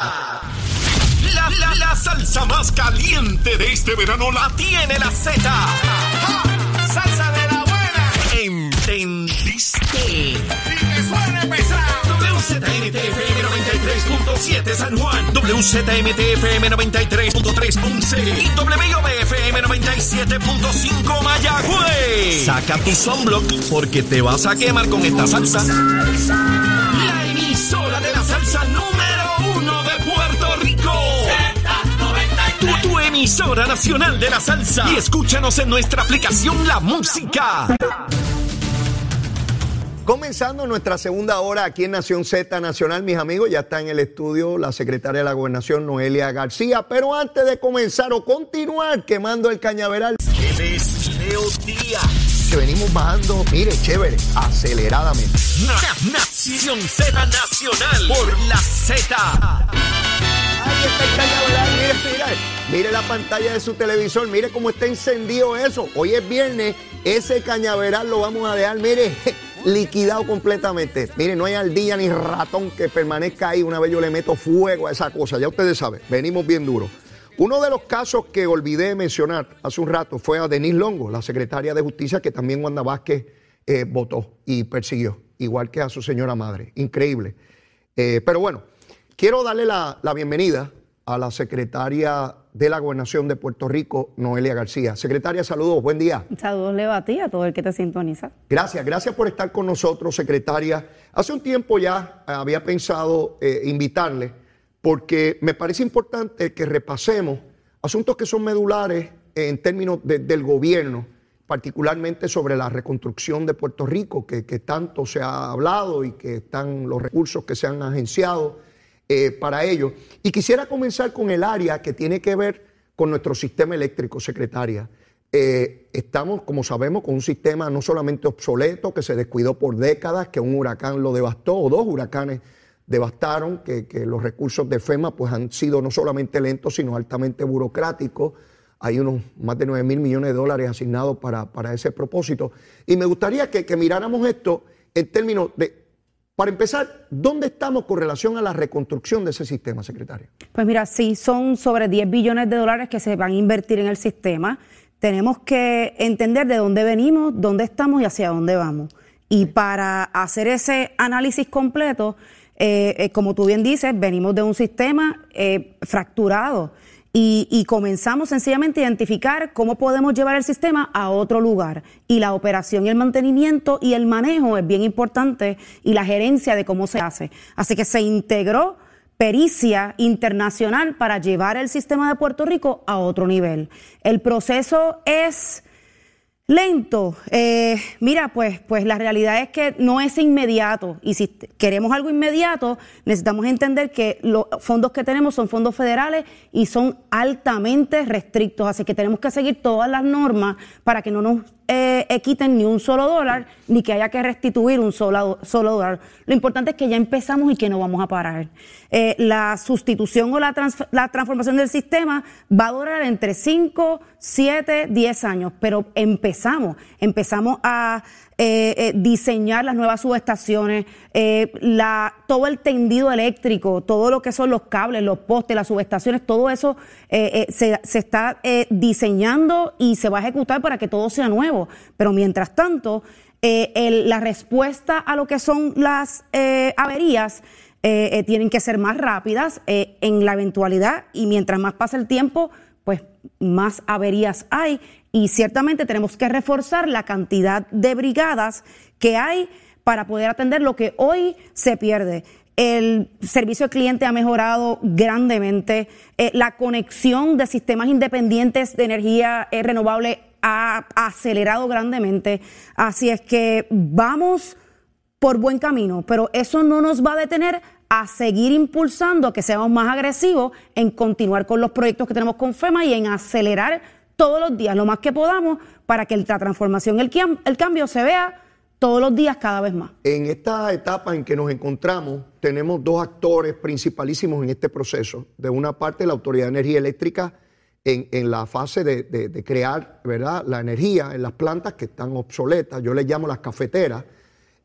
La, la, la salsa más caliente de este verano la tiene la Z. ¡Salsa de la buena! ¿Entendiste? ¡Y que suene! WZMTFM 93.7 San Juan, WZMTFM 93.3 Ponce y WIOBFM 97.5 Mayagüez. Saca tu sunblock porque te vas a quemar con esta salsa. La emisora de la salsa número emisora nacional de la salsa. Y escúchanos en nuestra aplicación La Música. Comenzando nuestra segunda hora aquí en Nación Z Nacional, mis amigos, ya está en el estudio la secretaria de la Gobernación, Noelia García. Pero antes de comenzar o continuar quemando el cañaveral, que venimos bajando, mire, chévere, aceleradamente. Na- Nación Z Nacional por la Z. Cañaveral, mire, mire. La pantalla de su televisor, mire cómo está encendido eso. Hoy es viernes, ese cañaveral lo vamos a dejar, mire, liquidado completamente. Mire, no hay ardilla ni ratón que permanezca ahí. Una vez yo le meto fuego a esa cosa, ya ustedes saben, venimos bien duro. Uno de los casos que olvidé mencionar hace un rato fue a Denise Longo, la secretaria de Justicia, que también Wanda Vázquez eh, votó y persiguió, igual que a su señora madre. Increíble. Eh, pero bueno, quiero darle la, la bienvenida a la secretaria de la Gobernación de Puerto Rico, Noelia García. Secretaria, saludos, buen día. Saludos, Leo, a ti a todo el que te sintoniza. Gracias, gracias por estar con nosotros, secretaria. Hace un tiempo ya había pensado eh, invitarle porque me parece importante que repasemos asuntos que son medulares en términos de- del gobierno, particularmente sobre la reconstrucción de Puerto Rico, que, que tanto se ha hablado y que están los recursos que se han agenciado eh, para ello. Y quisiera comenzar con el área que tiene que ver con nuestro sistema eléctrico, secretaria. Eh, estamos, como sabemos, con un sistema no solamente obsoleto, que se descuidó por décadas, que un huracán lo devastó, o dos huracanes devastaron, que, los recursos de FEMA pues, han sido no solamente lentos, sino altamente burocráticos. Hay unos más de 9 mil millones de dólares asignados para, para ese propósito. Y me gustaría que, que miráramos esto en términos de, para empezar, ¿dónde estamos con relación a la reconstrucción de ese sistema, secretario? Pues mira, sí, son sobre 10 billones de dólares que se van a invertir en el sistema. Tenemos que entender de dónde venimos, dónde estamos y hacia dónde vamos. Y para hacer ese análisis completo, eh, eh, como tú bien dices, venimos de un sistema eh, fracturado. Y, comenzamos sencillamente a identificar cómo podemos llevar el sistema a otro lugar. Y la operación y el mantenimiento y el manejo es bien importante y la gerencia de cómo se hace. Así que se integró pericia internacional para llevar el sistema de Puerto Rico a otro nivel. El proceso es lento. Eh, mira, pues, pues la realidad es que no es inmediato y si queremos algo inmediato, necesitamos entender que los fondos que tenemos son fondos federales y son altamente restrictos, así que tenemos que seguir todas las normas para que no nos eh, eh, quiten ni un solo dólar, ni que haya que restituir un solo, solo dólar. Lo importante es que ya empezamos y que no vamos a parar. Eh, la sustitución o la, trans- la transformación del sistema va a durar entre 5, 7, 10 años, pero empezamos, empezamos a eh, eh, diseñar las nuevas subestaciones, eh, todo el tendido eléctrico, todo lo que son los cables, los postes, las subestaciones, todo eso se, está diseñando y se va a ejecutar para que todo sea nuevo. Pero mientras tanto, la respuesta a lo que son las averías tienen que ser más rápidas en la eventualidad y mientras más pasa el tiempo, pues más averías hay y ciertamente tenemos que reforzar la cantidad de brigadas que hay para poder atender lo que hoy se pierde. El servicio al cliente ha mejorado grandemente, eh, la conexión de sistemas independientes de energía eh, renovable ha acelerado grandemente, así es que vamos por buen camino, pero eso no nos va a detener a seguir impulsando, que seamos más agresivos en continuar con los proyectos que tenemos con FEMA y en acelerar todos los días lo más que podamos para que la transformación, el, el cambio se vea todos los días cada vez más. En esta etapa en que nos encontramos, tenemos dos actores principalísimos en este proceso. De una parte, la Autoridad de Energía Eléctrica en, la fase de, crear la energía en las plantas que están obsoletas, yo les llamo las cafeteras,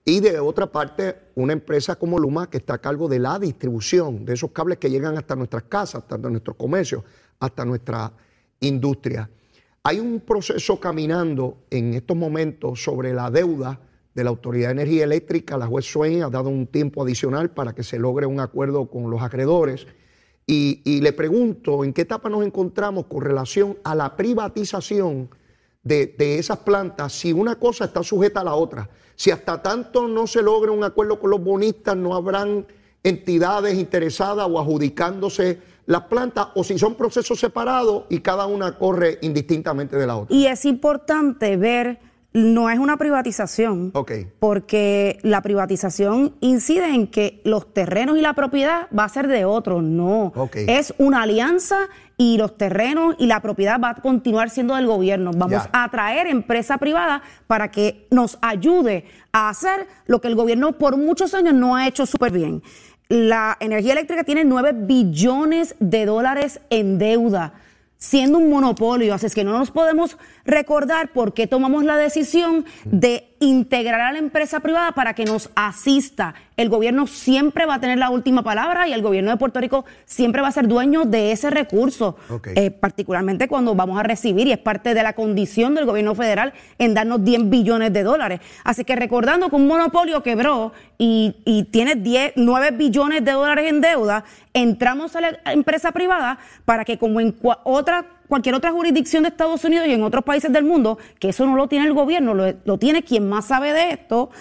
Y de otra parte, una empresa como Luma que está a cargo de la distribución de esos cables que llegan hasta nuestras casas, hasta nuestros comercios, hasta nuestra industria. Hay un proceso caminando en estos momentos sobre la deuda de la Autoridad de Energía Eléctrica. La juez Swain ha dado un tiempo adicional para que se logre un acuerdo con los acreedores. Y, le pregunto, ¿en qué etapa nos encontramos con relación a la privatización de, de esas plantas si una cosa está sujeta a la otra? Si hasta tanto no se logra un acuerdo con los bonistas, no habrán entidades interesadas o adjudicándose las plantas, o si son procesos separados y cada una corre indistintamente de la otra. Y es importante ver, no es una privatización, Ok. porque la privatización incide en que los terrenos y la propiedad va a ser de otros, no. Es una alianza y los terrenos y la propiedad va a continuar siendo del gobierno. Vamos Ya. a atraer empresa privada para que nos ayude a hacer lo que el gobierno por muchos años no ha hecho súper bien. La energía eléctrica tiene 9 billones de dólares en deuda, siendo un monopolio. Así es que no nos podemos recordar por qué tomamos la decisión de integrar a la empresa privada para que nos asista. El gobierno siempre va a tener la última palabra y el gobierno de Puerto Rico siempre va a ser dueño de ese recurso. Eh, particularmente cuando vamos a recibir, y es parte de la condición del gobierno federal en darnos 10 billones de dólares. Así que recordando que un monopolio quebró y, y tiene 10, 9 billones de dólares en deuda, entramos a la empresa privada para que como en cua- otra cualquier otra jurisdicción de Estados Unidos y en otros países del mundo, que eso no lo tiene el gobierno, lo, lo tiene quien más sabe de esto,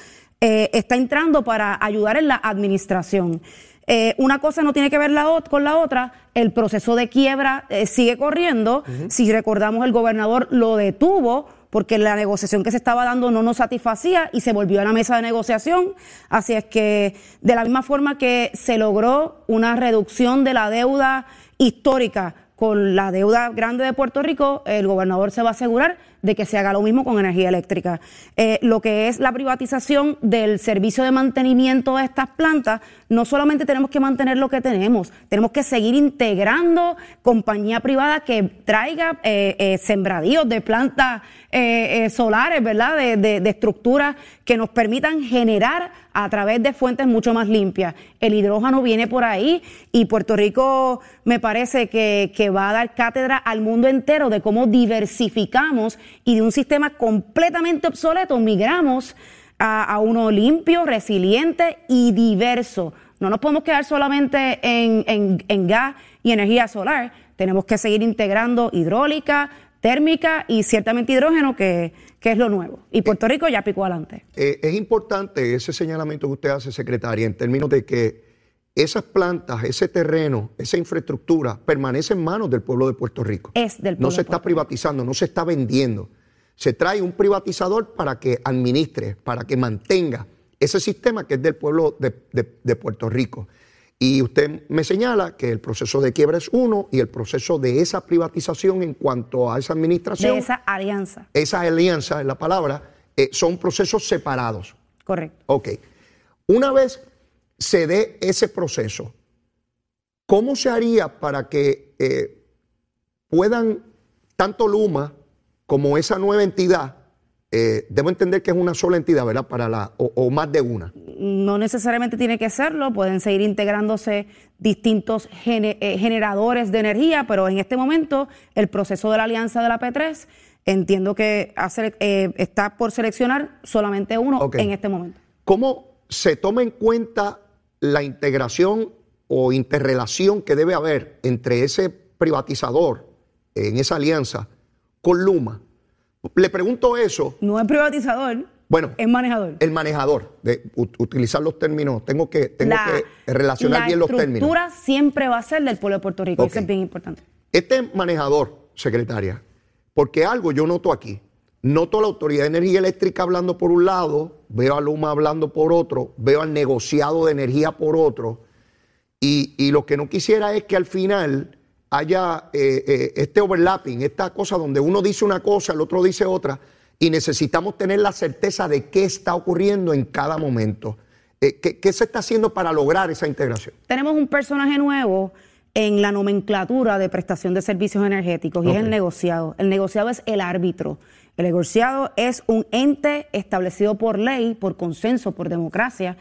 eh, está entrando para ayudar en la administración. Eh, una cosa no tiene que ver la con la otra, el proceso de quiebra eh, sigue corriendo, si recordamos el gobernador lo detuvo porque la negociación que se estaba dando no nos satisfacía y se volvió a la mesa de negociación, así es que de la misma forma que se logró una reducción de la deuda histórica con la deuda grande de Puerto Rico, el gobernador se va a asegurar de que se haga lo mismo con energía eléctrica. Eh, lo que es la privatización del servicio de mantenimiento de estas plantas, no solamente tenemos que mantener lo que tenemos, tenemos que seguir integrando compañía privada que traiga eh, eh, sembradíos de plantas solares, ¿verdad? De estructuras que nos permitan generar a través de fuentes mucho más limpias. El hidrógeno viene por ahí y Puerto Rico me parece que, va a dar cátedra al mundo entero de cómo diversificamos y de un sistema completamente obsoleto migramos a, uno limpio, resiliente y diverso. No nos podemos quedar solamente en, en- en gas y energía solar. Tenemos que seguir integrando hidráulica, térmica y ciertamente hidrógeno, que, que es lo nuevo. Y Puerto Rico ya picó adelante. Eh, es importante ese señalamiento que usted hace, secretaria, en términos de que esas plantas, ese terreno, esa infraestructura permanece en manos del pueblo de Puerto Rico. Es del No pueblo se de está privatizando, no se está vendiendo. Se trae un privatizador para que administre, para que mantenga ese sistema que es del pueblo de, de- de Puerto Rico. Y usted me señala que el proceso de quiebra es uno y el proceso de esa privatización en cuanto a esa administración, De esa alianza. esa alianza es la palabra, eh, son procesos separados. Correcto. Ok. Una vez se dé ese proceso, ¿cómo se haría para que eh, puedan tanto Luma como esa nueva entidad, eh, debo entender que es una sola entidad, ¿verdad? Para la, o, o más de una. No necesariamente tiene que serlo, pueden seguir integrándose distintos eh, generadores de energía, pero en este momento el proceso de la alianza de la P3 entiendo que hace- eh, está por seleccionar solamente uno en este momento. ¿Cómo se toma en cuenta la integración o interrelación que debe haber entre ese privatizador en esa alianza con Luma? Le pregunto eso No es privatizador, Bueno, es manejador. el manejador, de ut- utilizar los términos, tengo que, tengo La- que relacionar la bien los términos. estructura siempre va a ser del pueblo de Puerto Rico, eso es bien importante. Este manejador, secretaria, porque algo yo noto aquí, noto a la Autoridad de Energía Eléctrica hablando por un lado, veo a Luma hablando por otro, veo al negociado de energía por otro, y, y lo que no quisiera es que al final haya eh, eh, este overlapping, esta cosa donde uno dice una cosa, el otro dice otra, y necesitamos tener la certeza de qué está ocurriendo en cada momento. Eh, ¿qué, qué se está haciendo para lograr esa integración? Tenemos un personaje nuevo en la nomenclatura de prestación de servicios energéticos y es el negociado. El negociado es el árbitro El negociado es un ente establecido por ley, por consenso, por democracia,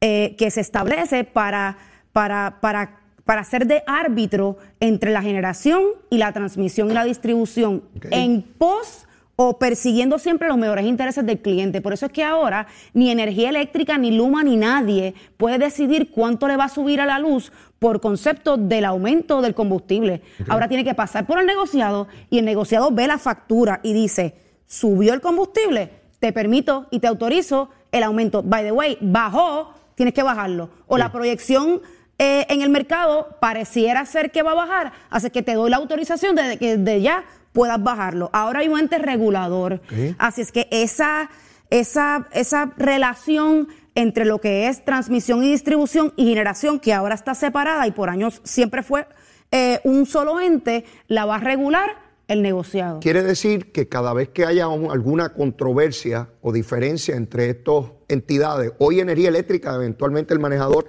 eh, que se establece para, para, para, para ser de árbitro entre la generación y la transmisión y la distribución en pos o persiguiendo siempre los mejores intereses del cliente. Por eso es que ahora ni energía eléctrica, ni Luma, ni nadie puede decidir cuánto le va a subir a la luz por concepto del aumento del combustible. Ahora tiene que pasar por el negociado y el negociado ve la factura y dice, subió el combustible, te permito y te autorizo el aumento. By the way, bajó, tienes que bajarlo. O la proyección eh, en el mercado pareciera ser que va a bajar, así que te doy la autorización de que de ya puedas bajarlo. Ahora hay un ente regulador, así es que esa, esa, esa relación entre lo que es transmisión y distribución y generación, que ahora está separada y por años siempre fue eh, un solo ente, la va a regular el negociado. Quiere decir que cada vez que haya un- alguna controversia o diferencia entre estas entidades, hoy Energía Eléctrica, eventualmente el manejador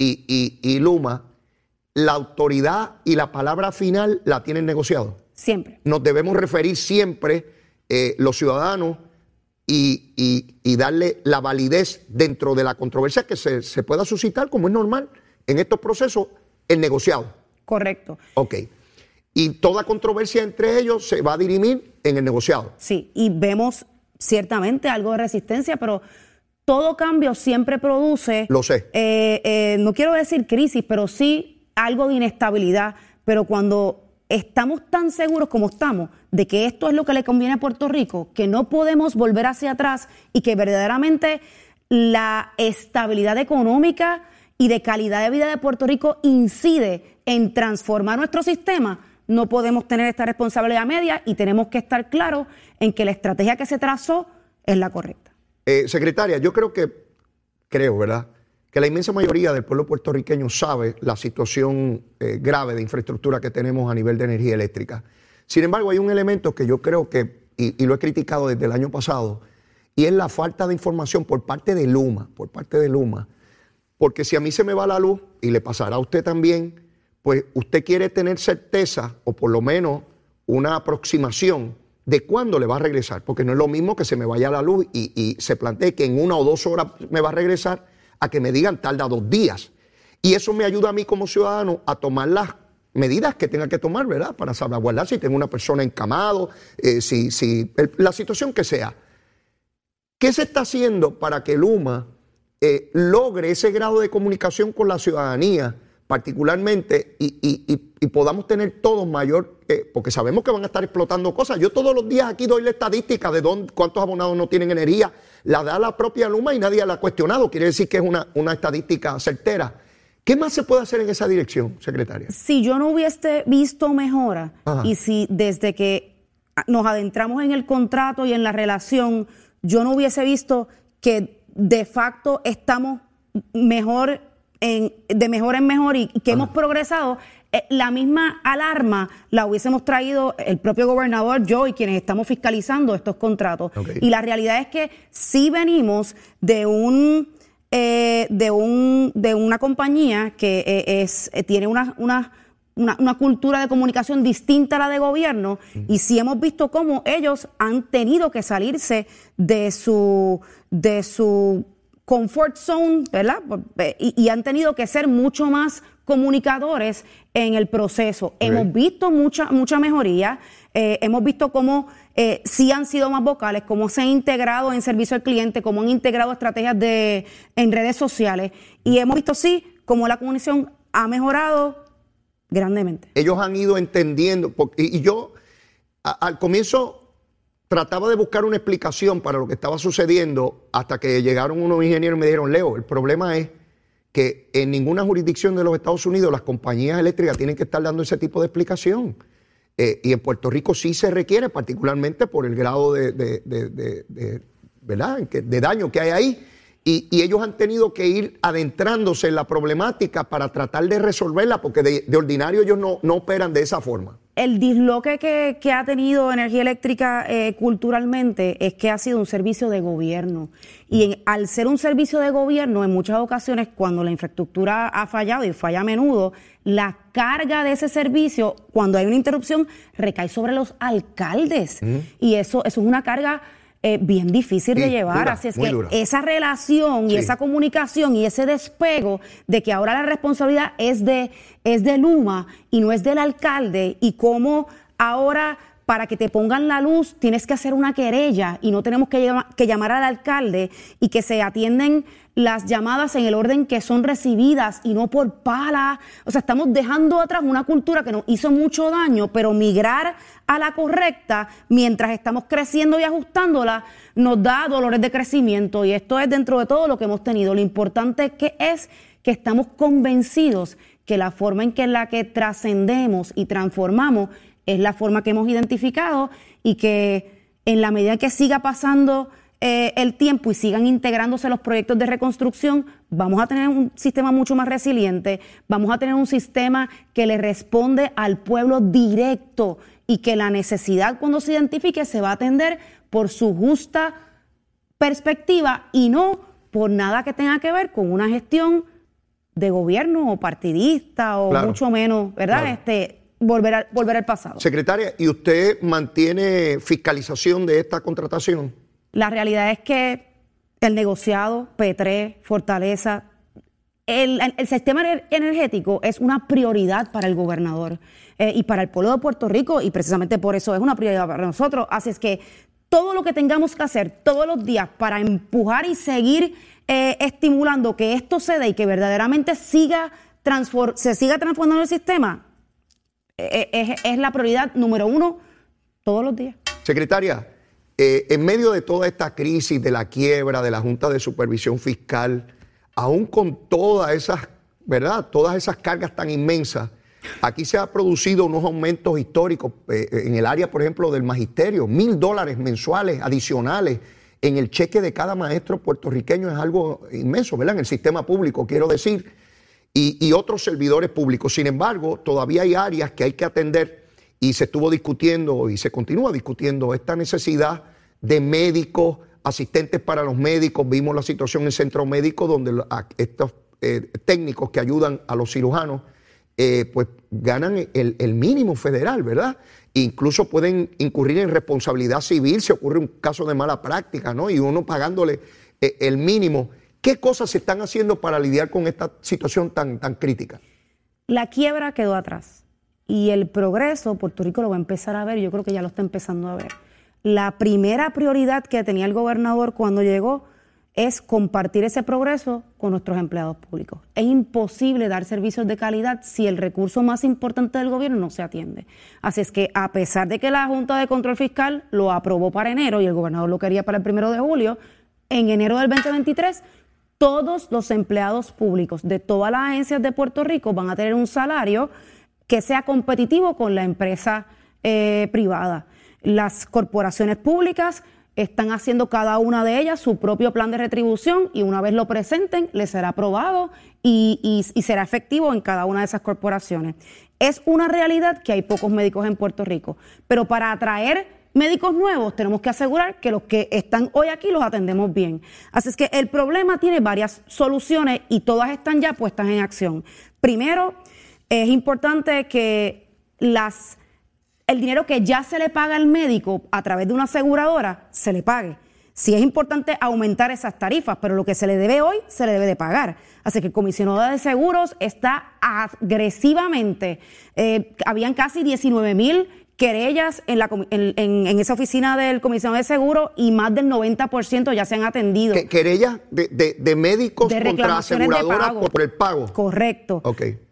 y, y- y Luma, la autoridad y la palabra final la tienen negociado. Siempre. Nos debemos referir siempre eh, los ciudadanos y, y- y darle la validez dentro de la controversia que se, se pueda suscitar, como es normal en estos procesos, el negociado. Correcto. Ok. Y toda controversia entre ellos se va a dirimir en el negociado. Sí, y vemos ciertamente algo de resistencia, pero todo cambio siempre produce. Lo sé. eh, eh, no quiero decir crisis, pero sí algo de inestabilidad. Pero cuando estamos tan seguros como estamos de que esto es lo que le conviene a Puerto Rico, que no podemos volver hacia atrás y que verdaderamente la estabilidad económica y de calidad de vida de Puerto Rico incide en transformar nuestro sistema, no podemos tener esta responsabilidad media y tenemos que estar claros en que la estrategia que se trazó es la correcta. Eh, secretaria, yo creo que, creo, ¿verdad? Que la inmensa mayoría del pueblo puertorriqueño sabe la situación eh, grave de infraestructura que tenemos a nivel de energía eléctrica. Sin embargo, hay un elemento que yo creo que, y, y lo he criticado desde el año pasado, y es la falta de información por parte de Luma, por parte de Luma. Porque si a mí se me va la luz, y le pasará a usted también, pues usted quiere tener certeza, o por lo menos una aproximación de cuándo le va a regresar. Porque no es lo mismo que se me vaya la luz y, se plantee que en una o dos horas me va a regresar, a que me digan tarda dos días. Y eso me ayuda a mí como ciudadano a tomar las medidas que tenga que tomar, ¿verdad? Para salvaguardar si tengo una persona encamado, eh, si, si la situación que sea. ¿Qué se está haciendo para que Luma eh, logre ese grado de comunicación con la ciudadanía, particularmente, y- y- y podamos tener todos mayor, eh, porque sabemos que van a estar explotando cosas. Yo todos los días aquí doy la estadística de dónde, cuántos abonados no tienen energía, la da la propia Luma y nadie la ha cuestionado. Quiere decir que es una, una estadística certera. ¿Qué más se puede hacer en esa dirección, secretaria? Si yo no hubiese visto mejora Ajá. y si desde que nos adentramos en el contrato y en la relación, yo no hubiese visto que de facto estamos mejor en, de mejor en mejor y, y que hemos progresado, eh, la misma alarma la hubiésemos traído el propio gobernador, yo y quienes estamos fiscalizando estos contratos. Y la realidad es que sí venimos de un eh, de un de una compañía que eh, es eh, tiene una, una una, una cultura de comunicación distinta a la de gobierno y sí hemos visto cómo ellos han tenido que salirse de su de su comfort zone, ¿verdad? Y han tenido que ser mucho más comunicadores en el proceso. Hemos visto mucha, mucha mejoría, eh, hemos visto cómo eh, sí han sido más vocales, cómo se han integrado en servicio al cliente, cómo han integrado estrategias de, en redes sociales y hemos visto sí cómo la comunicación ha mejorado grandemente. ellos han ido entendiendo, porque- y, y yo a- al comienzo trataba de buscar una explicación para lo que estaba sucediendo hasta que llegaron unos ingenieros y me dijeron, Leo, el problema es que en ninguna jurisdicción de los Estados Unidos las compañías eléctricas tienen que estar dando ese tipo de explicación. Eh, y en Puerto Rico sí se requiere, particularmente por el grado de, de- de- daño que hay ahí. Y, y ellos han tenido que ir adentrándose en la problemática para tratar de resolverla, porque de ordinario ellos no, no operan de esa forma. El disloque que, que ha tenido energía eléctrica eh, culturalmente es que ha sido un servicio de gobierno. Y en- al ser un servicio de gobierno, en muchas ocasiones, cuando la infraestructura ha fallado y falla a menudo, la carga de ese servicio, cuando hay una interrupción, recae sobre los alcaldes. Y eso, eso es una carga eh, bien difícil de llevar. dura, Así es que dura. esa relación y Sí. esa comunicación y ese despego de que ahora la responsabilidad es de, es de Luma y no es del alcalde y cómo ahora para que te pongan la luz tienes que hacer una querella y no tenemos que, llama- que llamar al alcalde y que se atienden las llamadas en el orden que son recibidas y no por pala. O sea, estamos dejando atrás una cultura que nos hizo mucho daño, pero migrar a la correcta mientras estamos creciendo y ajustándola nos da dolores de crecimiento y esto es dentro de todo lo que hemos tenido. Lo importante que es que estamos convencidos que la forma en que la que trascendemos y transformamos es la forma que hemos identificado y que en la medida que siga pasando eh, el tiempo y sigan integrándose los proyectos de reconstrucción, vamos a tener un sistema mucho más resiliente, vamos a tener un sistema que le responde al pueblo directo y que la necesidad cuando se identifique se va a atender por su justa perspectiva y no por nada que tenga que ver con una gestión de gobierno o partidista o Claro. mucho menos, ¿verdad? Claro. Este volver al, volver al pasado. Secretaria, ¿y usted mantiene fiscalización de esta contratación? La realidad es que el negociado, P3, Fortaleza, el, sistema ener- energético es una prioridad para el gobernador eh, y para el pueblo de Puerto Rico y precisamente por eso es una prioridad para nosotros. Así es que todo lo que tengamos que hacer todos los días para empujar y seguir eh, estimulando que esto se dé y que verdaderamente siga se siga transformando el sistema eh, es, es la prioridad número uno todos los días. Secretaria, eh, en medio de toda esta crisis, de la quiebra, de la Junta de Supervisión Fiscal, aún con todas esas, ¿verdad? Todas esas cargas tan inmensas, aquí se han producido unos aumentos históricos eh, en el área, por ejemplo, del magisterio, mil dólares mensuales adicionales en el cheque de cada maestro puertorriqueño es algo inmenso, ¿verdad? En el sistema público, quiero decir y otros servidores públicos. Sin embargo, todavía hay áreas que hay que atender y se estuvo discutiendo y se continúa discutiendo esta necesidad de médicos, asistentes para los médicos. Vimos la situación en centro médico donde estos eh, técnicos que ayudan a los cirujanos eh, pues ganan el, el mínimo federal, ¿verdad? Incluso pueden incurrir en responsabilidad civil si ocurre un caso de mala práctica, ¿no? Y uno pagándole eh, el mínimo. ¿Qué cosas se están haciendo para lidiar con esta situación tan, tan crítica? La quiebra quedó atrás y el progreso, Puerto Rico lo va a empezar a ver, yo creo que ya lo está empezando a ver. La primera prioridad que tenía el gobernador cuando llegó es compartir ese progreso con nuestros empleados públicos. Es imposible dar servicios de calidad si el recurso más importante del gobierno no se atiende. Así es que a pesar de que la Junta de Control Fiscal lo aprobó para enero y el gobernador lo quería para el primero de julio, en enero del 2023 todos los empleados públicos de todas las agencias de Puerto Rico van a tener un salario que sea competitivo con la empresa eh, privada. Las corporaciones públicas están haciendo cada una de ellas su propio plan de retribución y una vez lo presenten, les será aprobado y será efectivo en cada una de esas corporaciones. Es una realidad que hay pocos médicos en Puerto Rico, pero para atraer médicos nuevos, tenemos que asegurar que los que están hoy aquí los atendemos bien. Así es que el problema tiene varias soluciones y todas están ya puestas en acción. Primero, es importante que las, el dinero que ya se le paga al médico a través de una aseguradora se le pague. Sí es importante aumentar esas tarifas, pero lo que se le debe hoy se le debe de pagar. Así que el comisionado de seguros está agresivamente, eh, habían casi 19 mil querellas en, la, en, en- en esa oficina del comisionado de seguros y más del 90% ya se han atendido. Que- Querellas de, de- de médicos De contra aseguradoras por el pago. Correcto.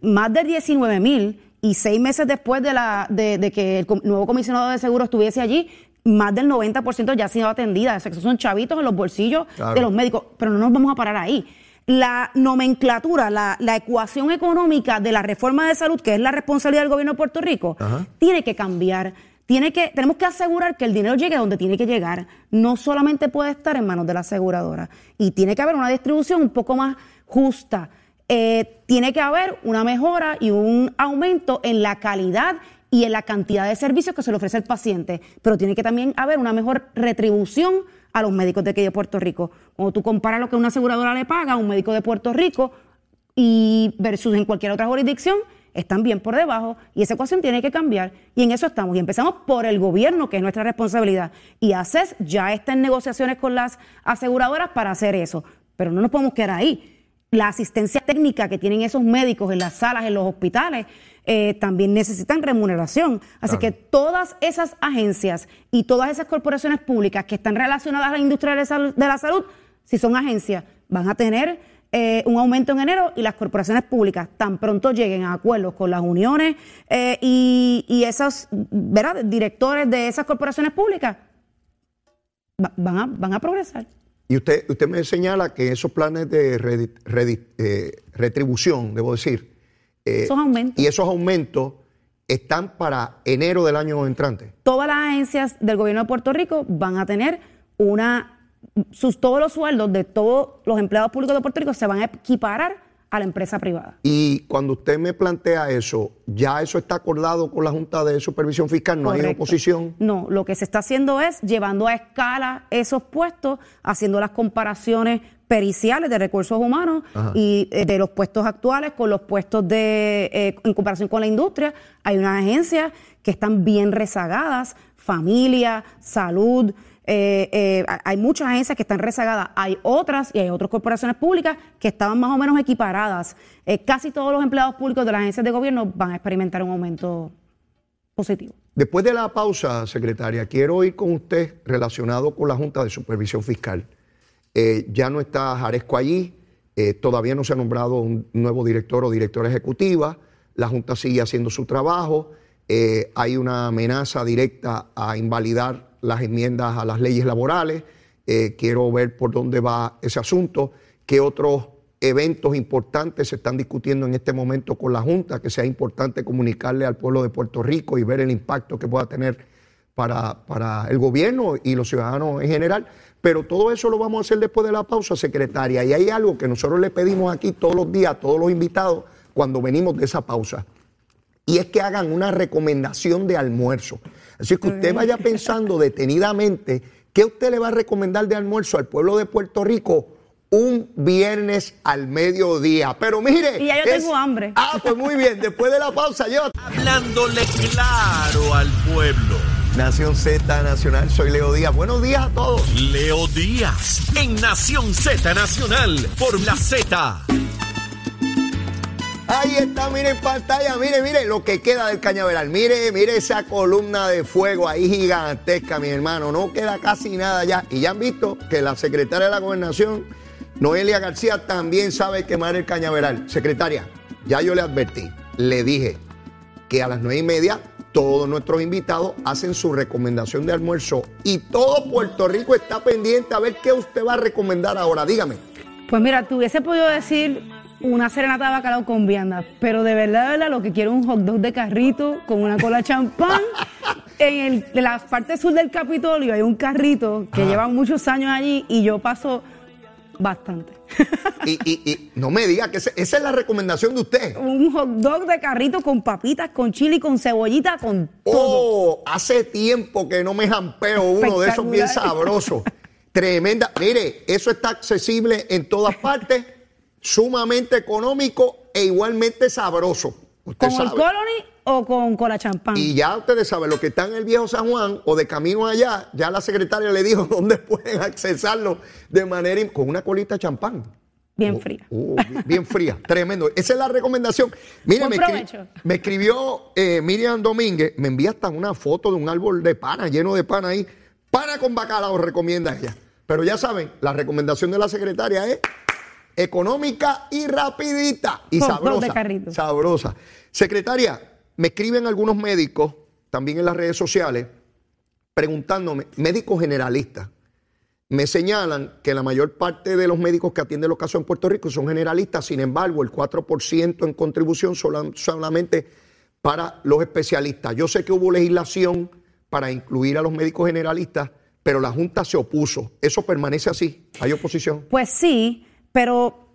Más de 19 mil y seis meses después de, la, de, de que el nuevo comisionado de seguros estuviese allí, más del 90% ya ha sido atendida. O sea, que esos son chavitos en los bolsillos Claro. de los médicos. Pero no nos vamos a parar ahí. La nomenclatura, la, la ecuación económica de la reforma de salud, que es la responsabilidad del gobierno de Puerto Rico, Ajá. tiene que cambiar. Tiene que, tenemos que asegurar que el dinero llegue a donde tiene que llegar. No solamente puede estar en manos de la aseguradora. Y tiene que haber una distribución un poco más justa. Eh, tiene que haber una mejora y un aumento en la calidad y en la cantidad de servicios que se le ofrece al paciente. Pero tiene que también haber una mejor retribución a los médicos de aquí de Puerto Rico. Cuando tú comparas lo que una aseguradora le paga a un médico de Puerto Rico y versus en cualquier otra jurisdicción, están bien por debajo y esa ecuación tiene que cambiar y en eso estamos. Y empezamos por el gobierno, que es nuestra responsabilidad. Y ACES ya está en negociaciones con las aseguradoras para hacer eso, pero no nos podemos quedar ahí. La asistencia técnica que tienen esos médicos en las salas, en los hospitales, eh, también necesitan remuneración. Así que todas esas agencias y todas esas corporaciones públicas que están relacionadas a la industria de la salud, si son agencias, van a tener eh, un aumento en enero y las corporaciones públicas tan pronto lleguen a acuerdos con las uniones eh, y, esos ¿verdad? directores de esas corporaciones públicas van, a, van a progresar. Y usted, usted me señala que esos planes de retribución, debo decir, eh, esos aumentos. Y esos aumentos están para enero del año entrante. Todas las agencias del gobierno de Puerto Rico van a tener una, sus, todos los sueldos de todos los empleados públicos de Puerto Rico se van a equiparar a la empresa privada. Y cuando usted me plantea eso, ¿ya eso está acordado con la Junta de Supervisión Fiscal? ¿No hay oposición? No, lo que se está haciendo es llevando a escala esos puestos, haciendo las comparaciones periciales de recursos humanos y eh, de los puestos actuales con los puestos de eh, en comparación con la industria. Hay unas agencias que están bien rezagadas, familia, salud. Eh, hay muchas agencias que están rezagadas, hay otras y hay otras corporaciones públicas que estaban más o menos equiparadas. casi todos los empleados públicos de las agencias de gobierno van a experimentar un aumento positivo. Después de la pausa, secretaria, quiero ir con usted relacionado con la Junta de Supervisión Fiscal. Eh, ya no está Jaresco allí, eh, todavía no se ha nombrado un nuevo director o directora ejecutiva, la Junta sigue haciendo su trabajo, eh, hay una amenaza directa a invalidar las enmiendas a las leyes laborales, quiero ver por dónde va ese asunto, qué otros eventos importantes se están discutiendo en este momento con la Junta, que sea importante comunicarle al pueblo de Puerto Rico y ver el impacto que pueda tener para, para el gobierno y los ciudadanos en general. Pero todo eso lo vamos a hacer después de la pausa, secretaria. Y hay algo que nosotros le pedimos aquí todos los días a todos los invitados cuando venimos de esa pausa. Y es que hagan una recomendación de almuerzo. Así que usted vaya pensando detenidamente qué usted le va a recomendar de almuerzo al pueblo de Puerto Rico un viernes al mediodía. Pero mire. Y ya yo tengo hambre. Ah, pues muy bien. Después de la pausa, yo. Hablándole claro al pueblo. Nación Z Nacional, soy Leo Díaz. Buenos días a todos. Leo Díaz, en Nación Z Nacional, por la Z. Ahí está, mire en pantalla, mire, mire lo que queda del cañaveral. Mire, mire esa columna de fuego ahí gigantesca, mi hermano. No queda casi nada ya. Y ya han visto que la secretaria de la gobernación, Noelia García, también sabe quemar el cañaveral. Secretaria, ya yo le advertí, le dije que a las nueve y media todos nuestros invitados hacen su recomendación de almuerzo y todo Puerto Rico está pendiente a ver qué usted va a recomendar ahora. Dígame. Pues mira, tuviese podido decir una serenata de bacalao con vianda, pero de verdad, de verdad, lo que quiero es un hot dog de carrito con una cola champán. en, la parte sur del Capitolio hay un carrito que lleva muchos años allí y yo paso bastante. Y, no me diga que esa es la recomendación de usted. Un hot dog de carrito con papitas, con chili, con cebollita, con todo. Oh, hace tiempo que no me jampeo uno de esos bien sabrosos. Tremenda. Mire, eso está accesible en todas partes, sumamente económico e igualmente sabroso. Usted el colony o con cola champán. Y ya ustedes saben, lo que está en el viejo San Juan o de camino allá, ya la secretaria le dijo dónde pueden accesarlo de manera con una colita champán. Bien oh, fría. Oh, bien, fría, tremendo. Esa es la recomendación. Mire, me, escribió eh, Miriam Domínguez, me envía hasta una foto de un árbol de pana, lleno de pana ahí. Pana con bacalao, recomienda ella. Pero ya saben, la recomendación de la secretaria es económica y rapidita y sabrosa. Sabrosa. Secretaria, me escriben algunos médicos, también en las redes sociales, preguntándome, médicos generalistas, me señalan que la mayor parte de los médicos que atienden los casos en Puerto Rico son generalistas, sin embargo, el 4% en contribución solamente para los especialistas. Yo sé que hubo legislación para incluir a los médicos generalistas, pero la Junta se opuso. ¿Eso permanece así? ¿Hay oposición? Pues sí, pero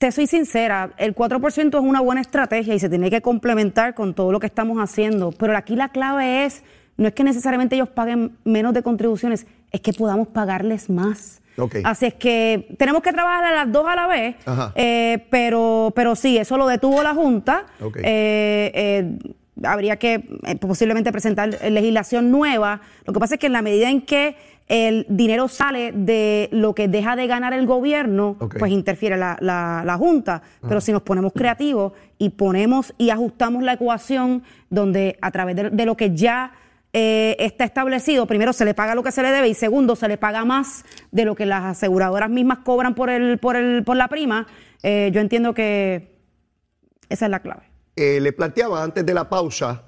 te soy sincera, el 4% es una buena estrategia y se tiene que complementar con todo lo que estamos haciendo, pero aquí la clave es, no es que necesariamente ellos paguen menos de contribuciones, es que podamos pagarles más. Ok. Así es que tenemos que trabajar a las dos a la vez, eh, pero, pero sí, eso lo detuvo la Junta. Ok. Eh, eh, habría que eh, posiblemente presentar legislación nueva. Lo que pasa es que en la medida en que el dinero sale de lo que deja de ganar el gobierno, pues interfiere la, la- la Junta. Pero si nos ponemos creativos y ponemos y ajustamos la ecuación donde a través de, de lo que ya eh, está establecido, primero se le paga lo que se le debe y segundo se le paga más de lo que las aseguradoras mismas cobran por, el, por, el, por la prima, eh, yo entiendo que esa es la clave. Eh, le planteaba antes de la pausa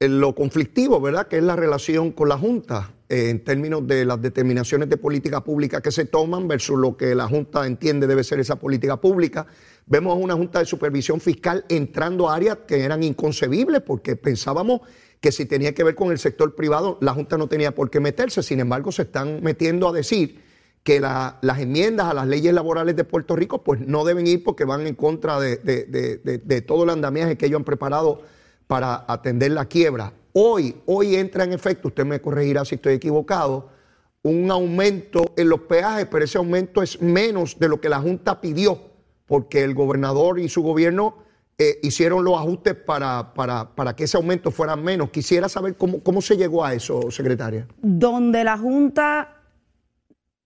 lo conflictivo, ¿verdad? Que es la relación con la Junta eh, en términos de las determinaciones de política pública que se toman versus lo que la Junta entiende debe ser esa política pública. Vemos una Junta de Supervisión Fiscal entrando a áreas que eran inconcebibles porque pensábamos que si tenía que ver con el sector privado, la Junta no tenía por qué meterse. Sin embargo, se están metiendo a decir que la- las enmiendas a las leyes laborales de Puerto Rico pues no deben ir porque van en contra de- de todo el andamiaje que ellos han preparado para atender la quiebra. Hoy, hoy entra en efecto, usted me corregirá si estoy equivocado, un aumento en los peajes, pero ese aumento es menos de lo que la Junta pidió, porque el gobernador y su gobierno eh, hicieron los ajustes para, para- para que ese aumento fuera menos. Quisiera saber cómo, cómo se llegó a eso, secretaria. donde la Junta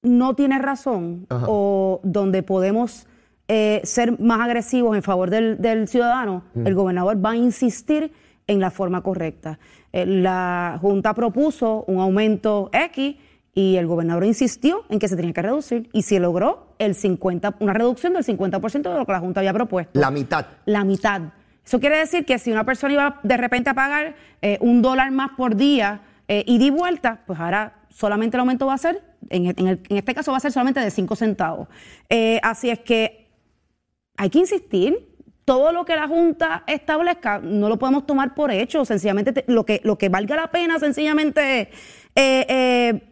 no tiene razón Ajá. o donde podemos eh, ser más agresivos en favor del, del ciudadano, el gobernador va a insistir en la forma correcta. Eh, la Junta propuso un aumento X y el gobernador insistió en que se tenía que reducir y se logró el 50, una reducción del 50% de lo que la Junta había propuesto La mitad. la mitad. Eso quiere decir que si una persona iba de repente a pagar eh, un dólar más por día eh, y vuelta, pues ahora solamente el aumento va a ser, en, en el- en este caso va a ser solamente de 5 centavos. Eh, así es que hay que insistir. Todo lo que la Junta establezca no lo podemos tomar por hecho. Sencillamente te- lo, que, lo que valga la pena, sencillamente, eh, eh,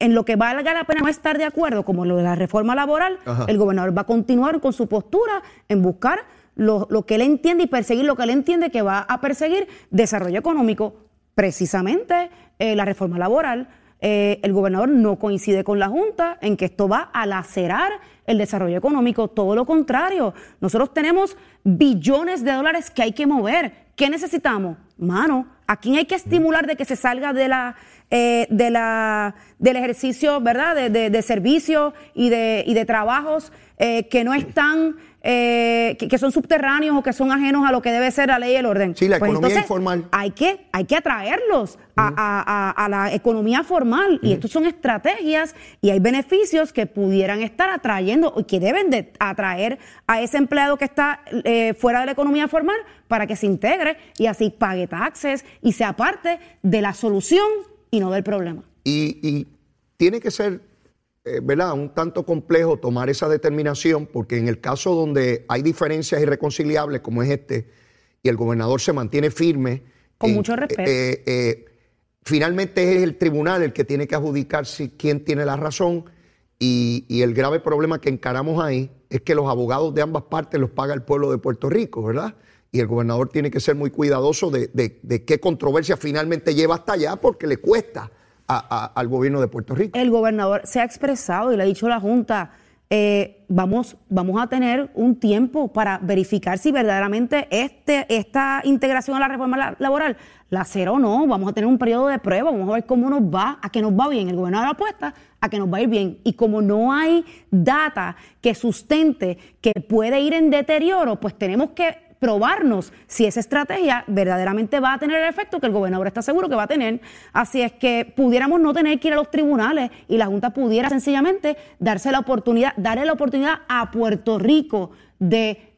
en lo que valga la pena no estar de acuerdo, como lo de la reforma laboral, Ajá. el gobernador va a continuar con su postura en buscar lo, lo que él entiende y perseguir lo que él entiende que va a perseguir desarrollo económico. Precisamente eh, la reforma laboral, eh, el gobernador no coincide con la Junta en que esto va a lacerar el desarrollo económico, todo lo contrario. Nosotros tenemos billones de dólares que hay que mover. ¿Qué necesitamos? Mano, ¿a quién hay que estimular de que se salga de la, eh, de la, del ejercicio, ¿verdad? De, de, de servicios y de, y de trabajos eh, que no están, eh, que, que son subterráneos o que son ajenos a lo que debe ser la ley y el orden. Sí, la Pues economía entonces, informal. Hay que, hay que atraerlos a, a- a- a la economía formal. Y estos son estrategias y hay beneficios que pudieran estar atrayendo y que deben de atraer a ese empleado que está eh, fuera de la economía formal para que se integre y así pague taxes y sea parte de la solución y no del problema. Y, y tiene que ser, eh, ¿verdad? Un tanto complejo tomar esa determinación, porque en el caso donde hay diferencias irreconciliables, como es este, y el gobernador se mantiene firme. Con mucho respeto. eh, eh, finalmente es el tribunal el que tiene que adjudicar si quién tiene la razón. Y, y el grave problema que encaramos ahí es que los abogados de ambas partes los paga el pueblo de Puerto Rico, ¿verdad? Y el gobernador tiene que ser muy cuidadoso de, de- de qué controversia finalmente lleva hasta allá, porque le cuesta al gobierno de Puerto Rico. El gobernador se ha expresado y le ha dicho a la Junta, eh, vamos, vamos a tener un tiempo para verificar si verdaderamente este, esta integración a la reforma la- laboral la será o no. Vamos a tener un periodo de prueba, vamos a ver cómo nos va, a que nos va bien. El gobernador apuesta a que nos va a ir bien. Y como no hay data que sustente que puede ir en deterioro, pues tenemos que probarnos si esa estrategia verdaderamente va a tener el efecto que el gobernador está seguro que va a tener. Así es que pudiéramos no tener que ir a los tribunales y la Junta pudiera sencillamente darse la oportunidad, darle la oportunidad a Puerto Rico de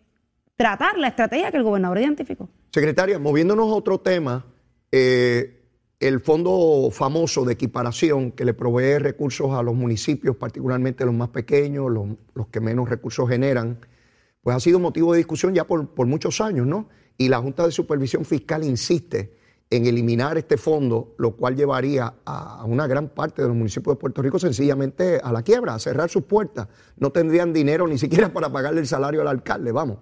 tratar la estrategia que el gobernador identificó. Secretaria, moviéndonos a otro tema, eh, el fondo famoso de equiparación que le provee recursos a los municipios, particularmente los más pequeños, los, los que menos recursos generan, pues ha sido motivo de discusión ya por, por muchos años, ¿no? Y la Junta de Supervisión Fiscal insiste en eliminar este fondo, lo cual llevaría a una gran parte de los municipios de Puerto Rico sencillamente a la quiebra, a cerrar sus puertas. No tendrían dinero ni siquiera para pagarle el salario al alcalde, vamos.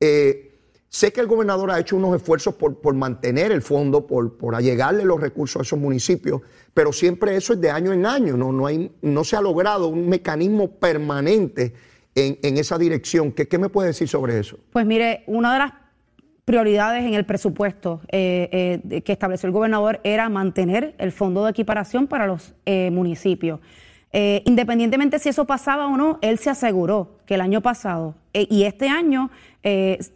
Eh, Sé que el gobernador ha hecho unos esfuerzos por, por mantener el fondo, por, por allegarle los recursos a esos municipios, pero siempre eso es de año en año, no, no, hay, no se ha logrado un mecanismo permanente en, esa dirección. ¿Qué, ¿Qué me puede decir sobre eso? Pues mire, una de las prioridades en el presupuesto eh, eh, que estableció el gobernador era mantener el fondo de equiparación para los eh, municipios. Independientemente si eso pasaba o no, él se aseguró que el año pasado y este año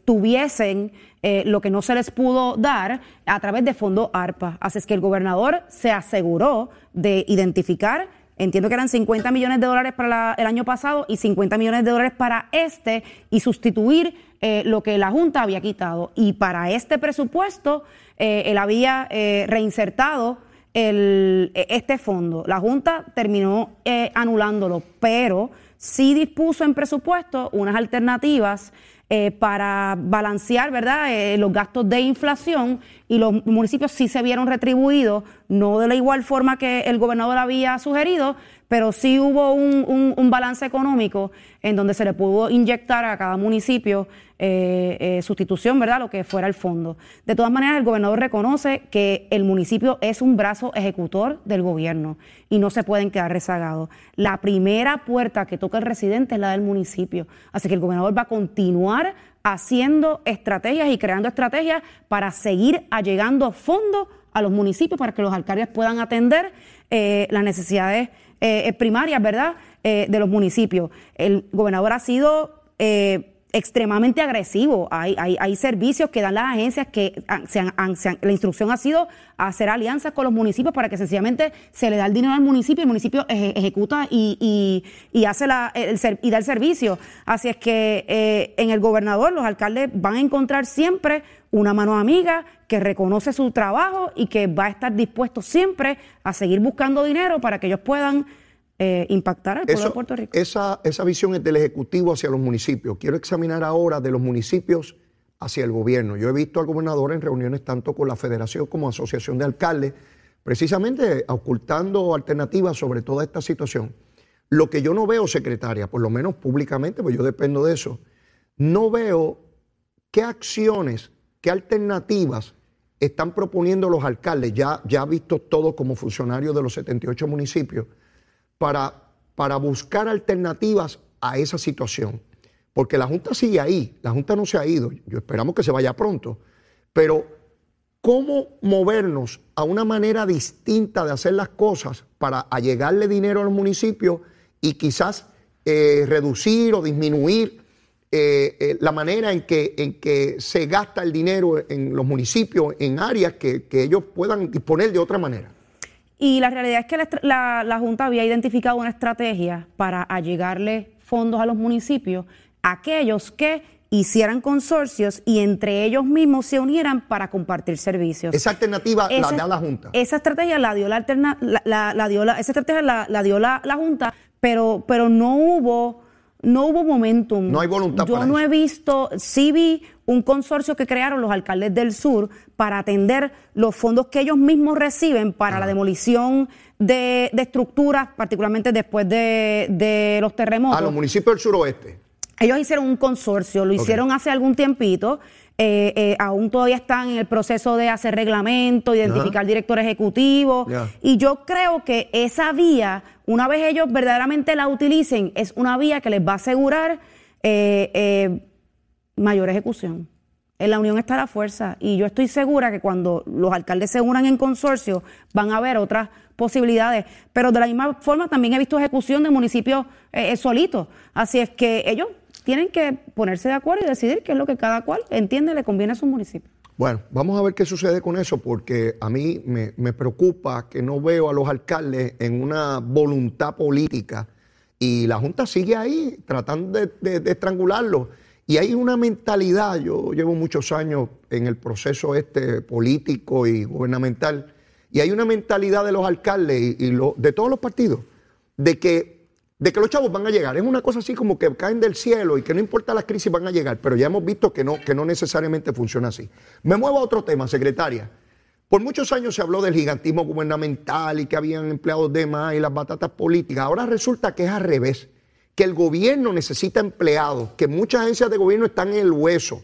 tuviesen lo que no se les pudo dar a través de fondo ARPA. Así es que el gobernador se aseguró de identificar, entiendo que eran 50 millones de dólares para el año pasado y 50 millones de dólares para este y sustituir eh, lo que la Junta había quitado. Y para este presupuesto, eh, él había eh, reinsertado e- este fondo. La Junta terminó anulándolo, pero sí dispuso en presupuesto unas alternativas eh, para balancear, ¿verdad?, eh, los gastos de inflación y los municipios sí se vieron retribuidos, no de la igual forma que el gobernador había sugerido, pero sí hubo un, balance económico en donde se le pudo inyectar a cada municipio eh, eh, sustitución, ¿verdad? Lo que fuera el fondo. De todas maneras, el gobernador reconoce que el municipio es un brazo ejecutor del gobierno y no se pueden quedar rezagados. La primera puerta que toca el residente es la del municipio. Así que el gobernador va a continuar haciendo estrategias y creando estrategias para seguir allegando fondos a los municipios para que los alcaldes puedan atender eh, las necesidades eh, primarias, ¿verdad?, eh, de los municipios. El gobernador ha sido eh, extremadamente agresivo. Hay, hay, hay servicios que dan las agencias que la instrucción ha sido hacer alianzas con los municipios para que sencillamente se le da el dinero al municipio y el municipio eje- ejecuta y, y- y hace la, el, y da el servicio. Así es que eh, en el gobernador los alcaldes van a encontrar siempre una mano amiga que reconoce su trabajo y que va a estar dispuesto siempre a seguir buscando dinero para que ellos puedan eh, impactar al pueblo de Eso- Puerto Rico. esa, esa visión es del Ejecutivo hacia los municipios. Quiero examinar ahora de los municipios hacia el gobierno. Yo he visto al gobernador en reuniones tanto con la Federación como Asociación de Alcaldes, precisamente ocultando alternativas sobre toda esta situación. Lo que yo no veo, secretaria, por lo menos públicamente, pues yo dependo de eso, no veo qué acciones, qué alternativas están proponiendo los alcaldes, ya, ya visto todo como funcionarios de los 78 municipios, para, para buscar alternativas a esa situación. Porque la Junta sigue ahí, la Junta no se ha ido, yo esperamos que se vaya pronto, pero ¿cómo movernos a una manera distinta de hacer las cosas para allegarle dinero a los municipios y quizás eh, reducir o disminuir eh, eh, la manera en que, en que se gasta el dinero en los municipios, en áreas que, que ellos puedan disponer de otra manera? Y la realidad es que la, la- la Junta había identificado una estrategia para allegarle fondos a los municipios, aquellos que hicieran consorcios y entre ellos mismos se unieran para compartir servicios. Esa alternativa la da la Junta. Esa estrategia la dio la, alterna- la, dio la- esa estrategia la, la dio la, la Junta, pero, pero no hubo, no hubo momentum. No hay voluntad Yo para no eso. he visto, sí vi un consorcio que crearon los alcaldes del sur para atender los fondos que ellos mismos reciben para Ah. la demolición de, de estructuras, particularmente después de, de los terremotos. A los municipios del suroeste. Ellos hicieron un consorcio, lo hicieron hace algún tiempito, eh, eh, aún todavía están en el proceso de hacer reglamento, identificar director ejecutivo, y yo creo que esa vía, una vez ellos verdaderamente la utilicen, es una vía que les va a asegurar eh, eh, mayor ejecución. En la unión está la fuerza y yo estoy segura que cuando los alcaldes se unan en consorcio van a haber otras posibilidades. Pero de la misma forma también he visto ejecución de municipios eh, eh, solitos. Así es que ellos tienen que ponerse de acuerdo y decidir qué es lo que cada cual entiende le conviene a su municipio. Bueno, vamos a ver qué sucede con eso, porque a mí me, preocupa que no veo a los alcaldes en una voluntad política y la Junta sigue ahí tratando de, de- estrangularlo. Y hay una mentalidad, yo llevo muchos años en el proceso este político y gubernamental, y hay una mentalidad de los alcaldes y, de todos los partidos, de que de que los chavos van a llegar. Es una cosa así como que caen del cielo y que no importa las crisis van a llegar, pero ya hemos visto que no, que no necesariamente funciona así. Me muevo a otro tema, secretaria. Por muchos años se habló del gigantismo gubernamental y que habían empleados de más y las batatas políticas. Ahora resulta que es al revés, que el gobierno necesita empleados, que muchas agencias de gobierno están en el hueso.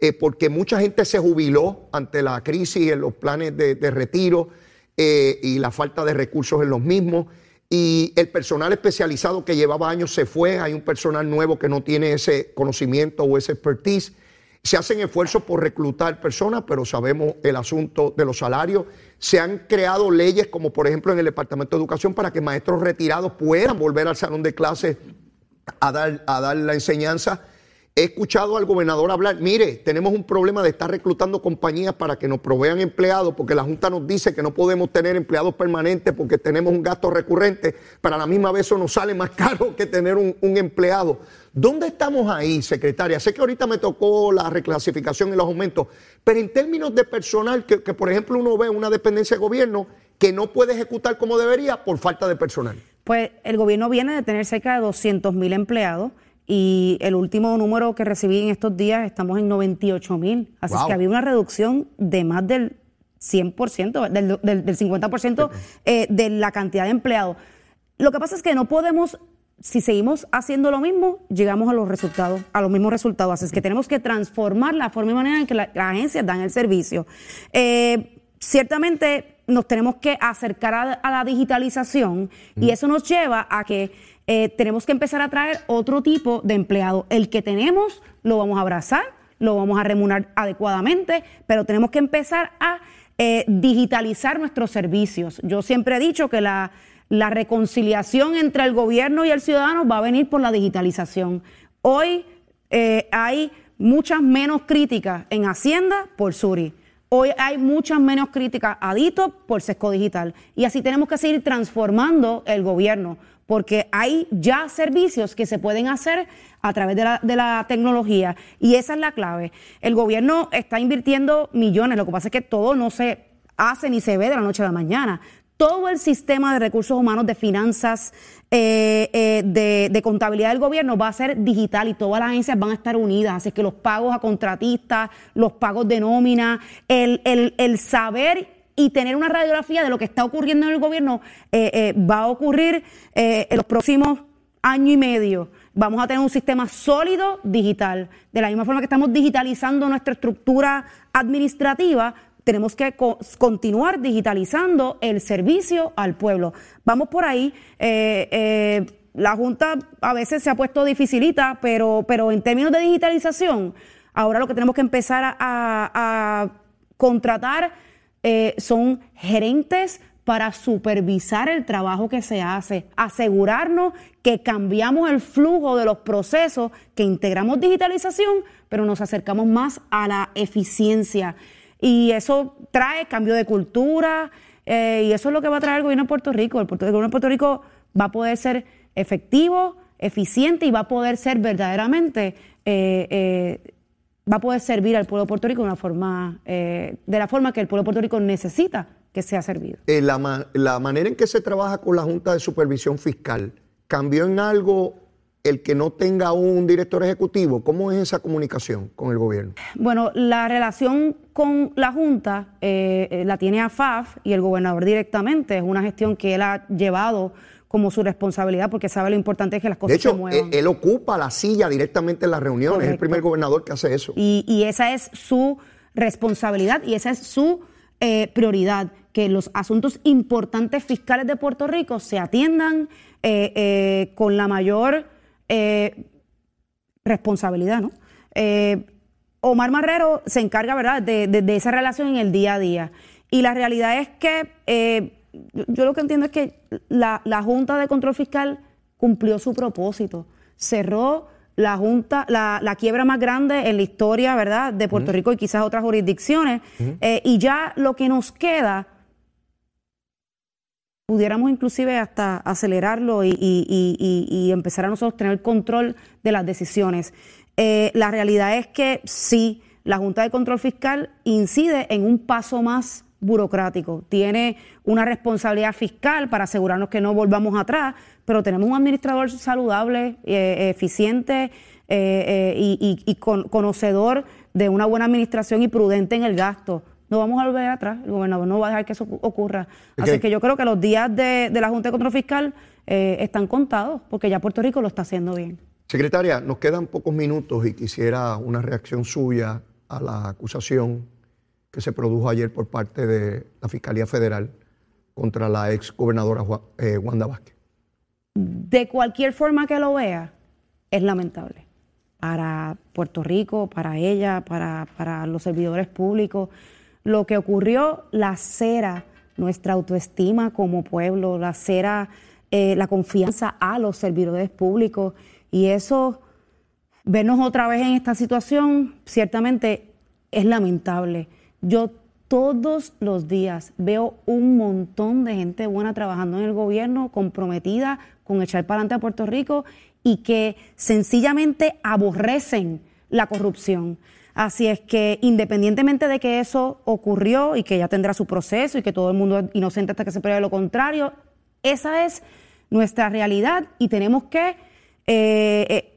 eh, porque mucha gente se jubiló ante la crisis en los planes de, retiro eh, y la falta de recursos en los mismos. Y el personal especializado que llevaba años se fue, hay un personal nuevo que no tiene ese conocimiento o ese expertise. Se hacen esfuerzos por reclutar personas, pero sabemos el asunto de los salarios. Se han creado leyes, como por ejemplo en el Departamento de Educación, para que maestros retirados puedan volver al salón de clases a dar, a dar la enseñanza. He escuchado al gobernador hablar, mire, tenemos un problema de estar reclutando compañías para que nos provean empleados, porque la Junta nos dice que no podemos tener empleados permanentes porque tenemos un gasto recurrente, para la misma vez eso nos sale más caro que tener un, un empleado. ¿Dónde estamos ahí, secretaria? Sé que ahorita me tocó la reclasificación y los aumentos, pero en términos de personal, que, que por ejemplo uno ve una dependencia de gobierno que no puede ejecutar como debería por falta de personal. Pues el gobierno viene de tener cerca de 200 mil empleados y el último número que recibí en estos días estamos en 98 mil. Así es Wow. que había una reducción de más del 100%, del, del, del 50% eh, de la cantidad de empleados. Lo que pasa es que no podemos, si seguimos haciendo lo mismo, llegamos a los resultados, a los mismos resultados. Así es que tenemos que transformar la forma y manera en que la- las agencias dan el servicio. Eh, ciertamente nos tenemos que acercar a, a la digitalización y eso nos lleva a que eh, tenemos que empezar a traer otro tipo de empleado. El que tenemos lo vamos a abrazar, lo vamos a remunerar adecuadamente, pero tenemos que empezar a eh, digitalizar nuestros servicios. Yo siempre he dicho que la, reconciliación entre el gobierno y el ciudadano va a venir por la digitalización. Hoy eh, hay muchas menos críticas en Hacienda por Suri. Hoy hay muchas menos críticas a Dito por Sesco Digital. Y así tenemos que seguir transformando el gobierno, porque hay ya servicios que se pueden hacer a través de la, tecnología. Y esa es la clave. El gobierno está invirtiendo millones, lo que pasa es que todo no se hace ni se ve de la noche a la mañana. Todo el sistema de recursos humanos, de finanzas, eh, eh, de, contabilidad del gobierno va a ser digital y todas las agencias van a estar unidas. Así que los pagos a contratistas, los pagos de nómina, el saber y tener una radiografía de lo que está ocurriendo en el gobierno eh, eh, va a ocurrir eh, en los próximos año y medio. Vamos a tener un sistema sólido digital. De la misma forma que estamos digitalizando nuestra estructura administrativa, tenemos que co- continuar digitalizando el servicio al pueblo. Vamos por ahí. La Junta a veces se ha puesto dificilita, pero, pero en términos de digitalización, ahora lo que tenemos que empezar a contratar eh, son gerentes para supervisar el trabajo que se hace, asegurarnos que cambiamos el flujo de los procesos, que integramos digitalización, pero nos acercamos más a la eficiencia. Y eso trae cambio de cultura, eh, y eso es lo que va a traer el gobierno de Puerto Rico. El, gobierno de Puerto Rico va a poder ser efectivo, eficiente y va a poder ser verdaderamente eh, va a poder servir al pueblo de Puerto Rico de una forma, eh, de la forma que el pueblo de Puerto Rico necesita que sea servido. Eh, la, ma- la manera en que se trabaja con la Junta de Supervisión Fiscal, ¿cambió en algo el que no tenga un director ejecutivo? ¿Cómo es esa comunicación con el gobierno? Bueno, la relación con la Junta eh, eh, la tiene AFAF y el gobernador directamente. Es una gestión que él ha llevado como su responsabilidad porque sabe lo importante es que las De cosas se hecho, muevan. él, él ocupa la silla directamente en las reuniones, es el primer gobernador que hace eso. Y, y esa es su responsabilidad y esa es su eh, prioridad, que los asuntos importantes fiscales de Puerto Rico se atiendan eh, eh, con la mayor responsabilidad, ¿no? Omar Marrero se encarga, ¿verdad?, de, de- de esa relación en el día a día. Y la realidad es que yo, yo lo que entiendo es que la, la Junta de Control Fiscal cumplió su propósito. Cerró la Junta, la, la quiebra más grande en la historia, ¿verdad?, de Puerto Rico y quizás otras jurisdicciones. Eh, y ya lo que nos queda pudiéramos inclusive hasta acelerarlo y, y- y- y- y empezar a nosotros tener control de las decisiones. Eh, la realidad es que sí, la Junta de Control Fiscal incide en un paso más burocrático, tiene una responsabilidad fiscal para asegurarnos que no volvamos atrás, pero tenemos un administrador saludable, eh, eficiente eh, eh, y, y- y con- conocedor de una buena administración y prudente en el gasto. No vamos a volver atrás, el gobernador no va a dejar que eso ocurra. Así que yo creo que los días de, de la Junta de Control Fiscal eh, están contados, porque ya Puerto Rico lo está haciendo bien. Secretaria, nos quedan pocos minutos y quisiera una reacción suya a la acusación que se produjo ayer por parte de la Fiscalía Federal contra la ex gobernadora eh, Wanda Vázquez? De cualquier forma que lo vea, es lamentable. Para Puerto Rico, para ella, para, para los servidores públicos. Lo que ocurrió lacera nuestra autoestima como pueblo, lacera eh, la confianza a los servidores públicos. Y eso, vernos otra vez en esta situación, ciertamente es lamentable. Yo todos los días veo un montón de gente buena trabajando en el gobierno, comprometida con echar para adelante a Puerto Rico y que sencillamente aborrecen la corrupción. Así es que independientemente de que eso ocurrió y que ya tendrá su proceso y que todo el mundo es inocente hasta que se pruebe lo contrario, esa es nuestra realidad y tenemos que eh, eh,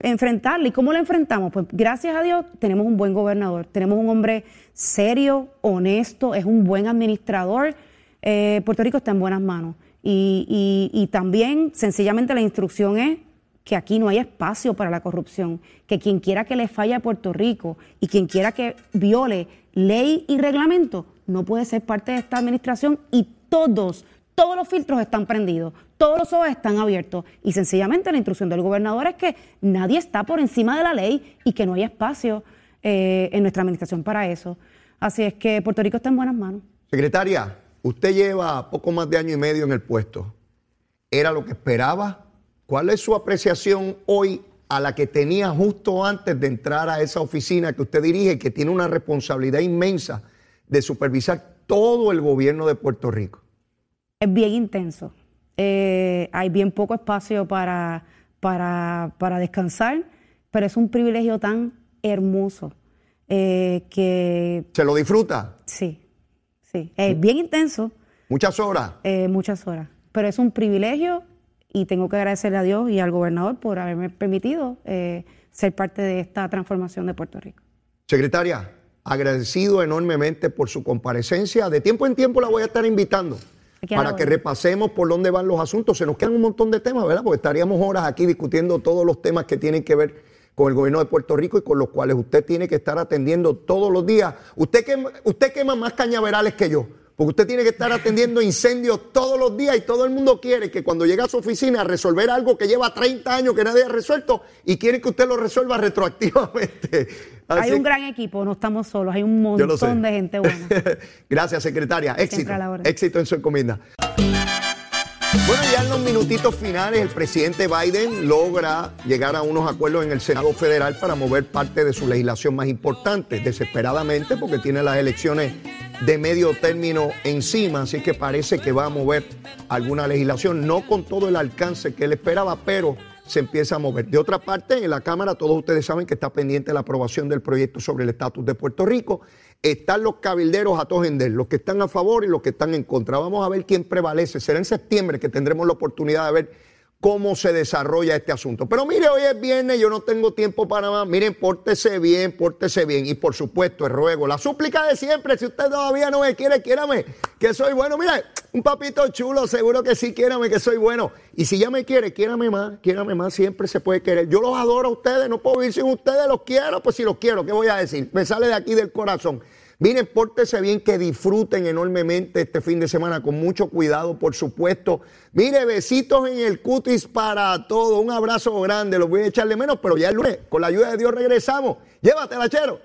enfrentarla. ¿Y cómo la enfrentamos? Pues gracias a Dios tenemos un buen gobernador, tenemos un hombre serio, honesto, es un buen administrador. Eh, Puerto Rico está en buenas manos. Y, también, sencillamente, la instrucción es que aquí no hay espacio para la corrupción, que quien quiera que le falle a Puerto Rico y quien quiera que viole ley y reglamento no puede ser parte de esta administración y todos, todos los filtros están prendidos, todos los ojos están abiertos y sencillamente la instrucción del gobernador es que nadie está por encima de la ley y que no hay espacio eh, en nuestra administración para eso. Así es que Puerto Rico está en buenas manos. Secretaria, usted lleva poco más de año y medio en el puesto. ¿Era lo que esperaba? ¿Cuál es su apreciación hoy a la que tenía justo antes de entrar a esa oficina que usted dirige que tiene una responsabilidad inmensa de supervisar todo el gobierno de Puerto Rico? Es bien intenso. Eh, hay bien poco espacio para, para, para, descansar, pero es un privilegio tan hermoso eh, que... ¿Se lo disfruta? Sí, sí. Es bien intenso. ¿Muchas horas? Eh, muchas horas. Pero es un privilegio y tengo que agradecerle a Dios y al gobernador por haberme permitido ser parte de esta transformación de Puerto Rico. Secretaria, agradecido enormemente por su comparecencia. De tiempo en tiempo la voy a estar invitando para que repasemos por dónde van los asuntos. Se nos quedan un montón de temas, ¿verdad? Porque estaríamos horas aquí discutiendo todos los temas que tienen que ver con el gobierno de Puerto Rico y con los cuales usted tiene que estar atendiendo todos los días. Usted quema, usted quema más cañaverales que yo, porque usted tiene que estar atendiendo incendios todos los días y todo el mundo quiere que cuando llega a su oficina a resolver algo que lleva 30 años que nadie ha resuelto y quiere que usted lo resuelva retroactivamente. hay un gran equipo, no estamos solos, hay un montón de gente buena. Gracias, secretaria. Éxito. Éxito en su encomienda. Bueno, ya en los minutitos finales el presidente Biden logra llegar a unos acuerdos en el Senado Federal para mover parte de su legislación más importante, desesperadamente porque tiene las elecciones de medio término encima, así que parece que va a mover alguna legislación, no con todo el alcance que él esperaba, pero se empieza a mover. De otra parte, en la Cámara todos ustedes saben que está pendiente la aprobación del proyecto sobre el estatus de Puerto Rico. Están los cabilderos a todos los que están a favor y los que están en contra. Vamos a ver quién prevalece. Será en septiembre que tendremos la oportunidad de ver cómo se desarrolla este asunto. Pero mire, hoy es viernes, yo no tengo tiempo para más. Miren, pórtese bien, pórtese bien. Y por supuesto, el ruego, la súplica de siempre, si usted todavía no me quiere, quiérame, que soy bueno. Mire, un papito chulo, seguro que sí, quiérame, que soy bueno. Y si ya me quiere, quiérame más, quiérame más, siempre se puede querer. Yo los adoro a ustedes, no puedo vivir sin ustedes, los quiero, pues si los quiero, ¿qué voy a decir? Me sale de aquí del corazón. Miren, pórtese bien, que disfruten enormemente este fin de semana, con mucho cuidado, por supuesto. Mire, besitos en el cutis para todos. Un abrazo grande, los voy a echarle menos, pero ya el lunes, con la ayuda de Dios, regresamos. Llévatela, chero.